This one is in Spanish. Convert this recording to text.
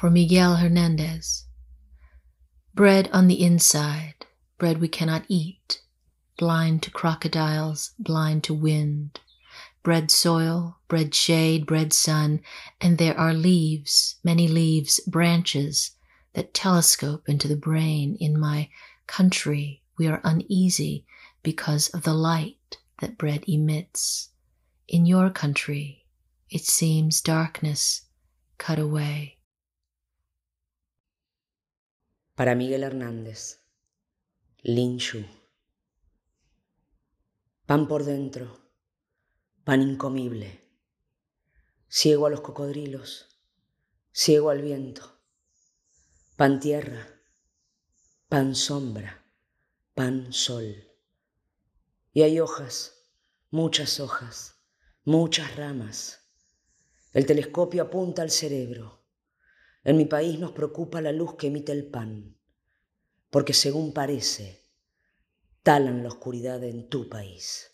for Miguel Hernandez. Bread on the inside, bread we cannot eat, blind to crocodiles, blind to wind. Bread soil, bread shade, bread sun, and there are leaves, many leaves, branches that telescope into the brain. In my country, we are uneasy because of the light that bread emits. In your country, it seems darkness cut away. Para Miguel Hernández, Lin Shu. Pan por dentro, pan incomible, ciego a los cocodrilos, ciego al viento, pan tierra, pan sombra, pan sol. Y hay hojas, muchas hojas, muchas ramas. El telescopio apunta al cerebro. En mi país nos preocupa la luz que emite el pan, porque según parece, talan la oscuridad en tu país.